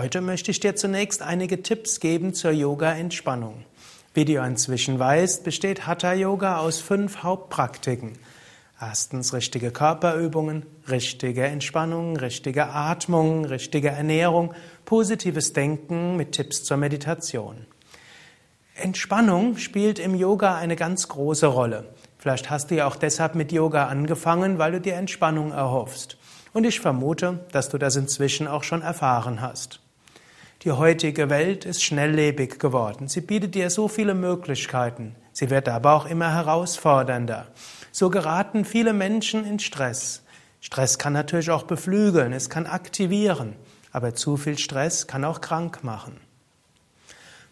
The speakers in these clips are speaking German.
Heute möchte ich dir zunächst einige Tipps geben zur Yoga-Entspannung. Wie du inzwischen weißt, besteht Hatha Yoga aus fünf Hauptpraktiken. Erstens richtige Körperübungen, richtige Entspannung, richtige Atmung, richtige Ernährung, positives Denken mit Tipps zur Meditation. Entspannung spielt im Yoga eine ganz große Rolle. Vielleicht hast du ja auch deshalb mit Yoga angefangen, weil du dir Entspannung erhoffst. Und ich vermute, dass du das inzwischen auch schon erfahren hast. Die heutige Welt ist schnelllebig geworden. Sie bietet dir so viele Möglichkeiten. Sie wird aber auch immer herausfordernder. So geraten viele Menschen in Stress. Stress kann natürlich auch beflügeln, es kann aktivieren, aber zu viel Stress kann auch krank machen.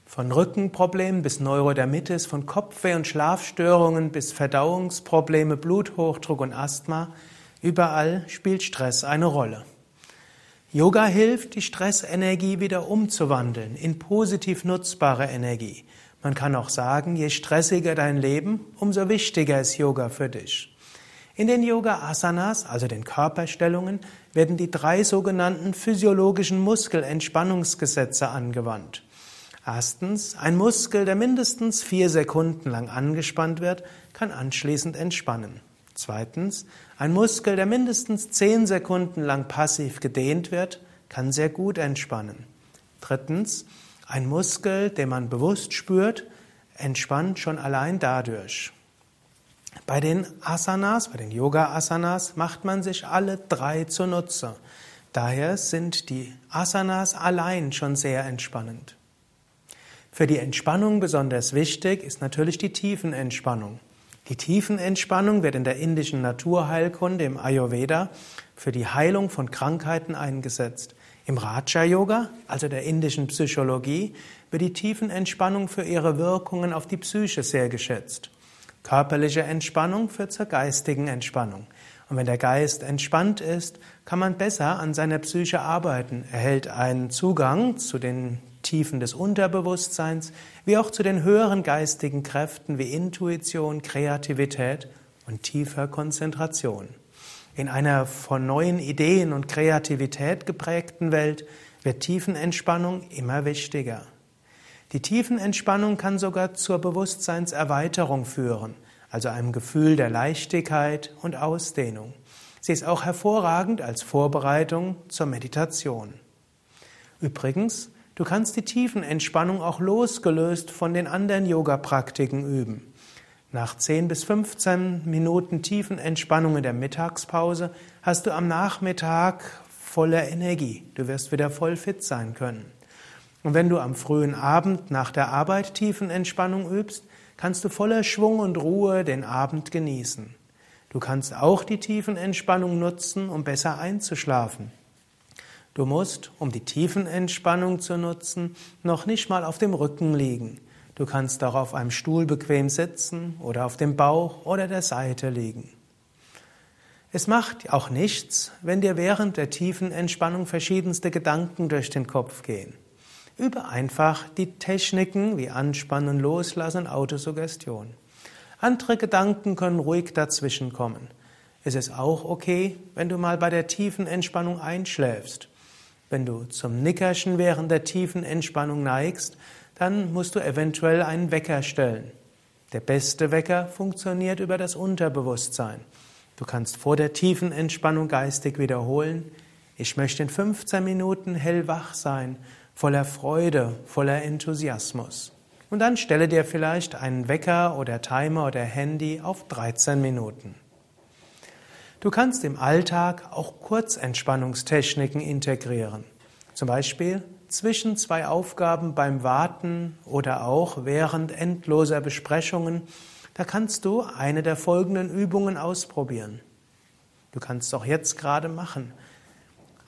Von Rückenproblemen bis Neurodermitis, von Kopfweh und Schlafstörungen bis Verdauungsprobleme, Bluthochdruck und Asthma, überall spielt Stress eine Rolle. Yoga hilft, die Stressenergie wieder umzuwandeln in positiv nutzbare Energie. Man kann auch sagen, je stressiger dein Leben, umso wichtiger ist Yoga für dich. In den Yoga Asanas, also den Körperstellungen, werden die drei sogenannten physiologischen Muskelentspannungsgesetze angewandt. Erstens, ein Muskel, der mindestens vier Sekunden lang angespannt wird, kann anschließend entspannen. Zweitens, ein Muskel, der mindestens zehn Sekunden lang passiv gedehnt wird, kann sehr gut entspannen. Drittens, ein Muskel, den man bewusst spürt, entspannt schon allein dadurch. Bei den Asanas, bei den Yoga-Asanas, macht man sich alle drei zunutze. Daher sind die Asanas allein schon sehr entspannend. Für die Entspannung besonders wichtig ist natürlich die Tiefenentspannung. Die Tiefenentspannung wird in der indischen Naturheilkunde, im Ayurveda, für die Heilung von Krankheiten eingesetzt. Im Raja Yoga, also der indischen Psychologie, wird die Tiefenentspannung für ihre Wirkungen auf die Psyche sehr geschätzt. Körperliche Entspannung führt zur geistigen Entspannung. Und wenn der Geist entspannt ist, kann man besser an seiner Psyche arbeiten, erhält einen Zugang zu den Tiefen des Unterbewusstseins, wie auch zu den höheren geistigen Kräften wie Intuition, Kreativität und tiefer Konzentration. In einer von neuen Ideen und Kreativität geprägten Welt wird Tiefenentspannung immer wichtiger. Die Tiefenentspannung kann sogar zur Bewusstseinserweiterung führen, also einem Gefühl der Leichtigkeit und Ausdehnung. Sie ist auch hervorragend als Vorbereitung zur Meditation. Übrigens, Du kannst die Tiefenentspannung auch losgelöst von den anderen Yoga-Praktiken üben. Nach 10 bis 15 Minuten Tiefenentspannung in der Mittagspause hast du am Nachmittag voller Energie. Du wirst wieder voll fit sein können. Und wenn du am frühen Abend nach der Arbeit Tiefenentspannung übst, kannst du voller Schwung und Ruhe den Abend genießen. Du kannst auch die Tiefenentspannung nutzen, um besser einzuschlafen. Du musst, um die Tiefenentspannung zu nutzen, noch nicht mal auf dem Rücken liegen. Du kannst auch auf einem Stuhl bequem sitzen oder auf dem Bauch oder der Seite liegen. Es macht auch nichts, wenn dir während der tiefen Entspannung verschiedenste Gedanken durch den Kopf gehen. Übe einfach die Techniken wie Anspannen, Loslassen, Autosuggestion. Andere Gedanken können ruhig dazwischenkommen. Es ist auch okay, wenn du mal bei der tiefen Entspannung einschläfst. Wenn du zum Nickerchen während der tiefen Entspannung neigst, dann musst du eventuell einen Wecker stellen. Der beste Wecker funktioniert über das Unterbewusstsein. Du kannst vor der tiefen Entspannung geistig wiederholen, ich möchte in 15 Minuten hellwach sein, voller Freude, voller Enthusiasmus. Und dann stelle dir vielleicht einen Wecker oder Timer oder Handy auf 13 Minuten. Du kannst im Alltag auch Kurzentspannungstechniken integrieren. Zum Beispiel zwischen zwei Aufgaben beim Warten oder auch während endloser Besprechungen. Da kannst du eine der folgenden Übungen ausprobieren. Du kannst es auch jetzt gerade machen.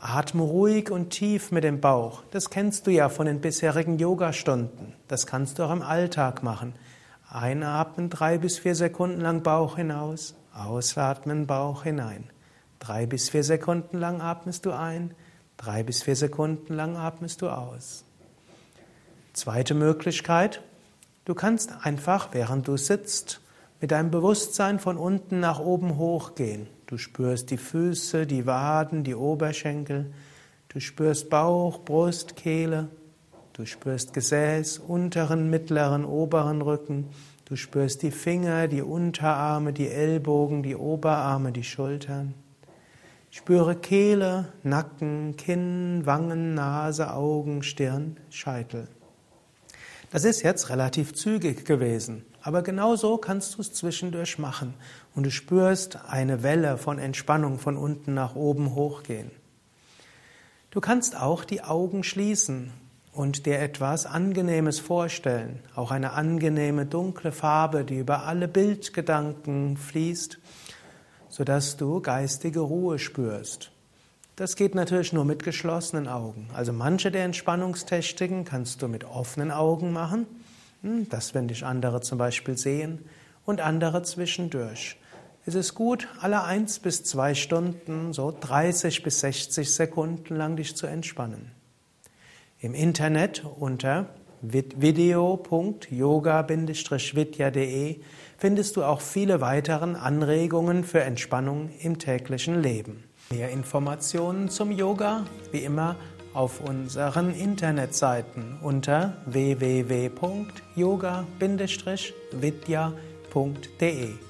Atme ruhig und tief mit dem Bauch. Das kennst du ja von den bisherigen Yogastunden. Das kannst du auch im Alltag machen. Einatmen drei bis vier Sekunden lang Bauch hinaus. Ausatmen, Bauch hinein. Drei bis vier Sekunden lang atmest du ein, drei bis vier Sekunden lang atmest du aus. Zweite Möglichkeit, du kannst einfach, während du sitzt, mit deinem Bewusstsein von unten nach oben hochgehen. Du spürst die Füße, die Waden, die Oberschenkel. Du spürst Bauch, Brust, Kehle. Du spürst Gesäß, unteren, mittleren, oberen Rücken. Du spürst die Finger, die Unterarme, die Ellbogen, die Oberarme, die Schultern. Spüre Kehle, Nacken, Kinn, Wangen, Nase, Augen, Stirn, Scheitel. Das ist jetzt relativ zügig gewesen, aber genau so kannst du es zwischendurch machen und du spürst eine Welle von Entspannung von unten nach oben hochgehen. Du kannst auch die Augen schließen und dir etwas Angenehmes vorstellen, auch eine angenehme dunkle Farbe, die über alle Bildgedanken fließt, sodass du geistige Ruhe spürst. Das geht natürlich nur mit geschlossenen Augen. Also manche der Entspannungstechniken kannst du mit offenen Augen machen, hm, das wenn dich andere zum Beispiel sehen, und andere zwischendurch. Es ist gut, alle eins bis zwei Stunden, so 30 bis 60 Sekunden lang dich zu entspannen. Im Internet unter video.yoga-vidya.de findest du auch viele weitere Anregungen für Entspannung im täglichen Leben. Mehr Informationen zum Yoga, wie immer, auf unseren Internetseiten unter www.yoga-vidya.de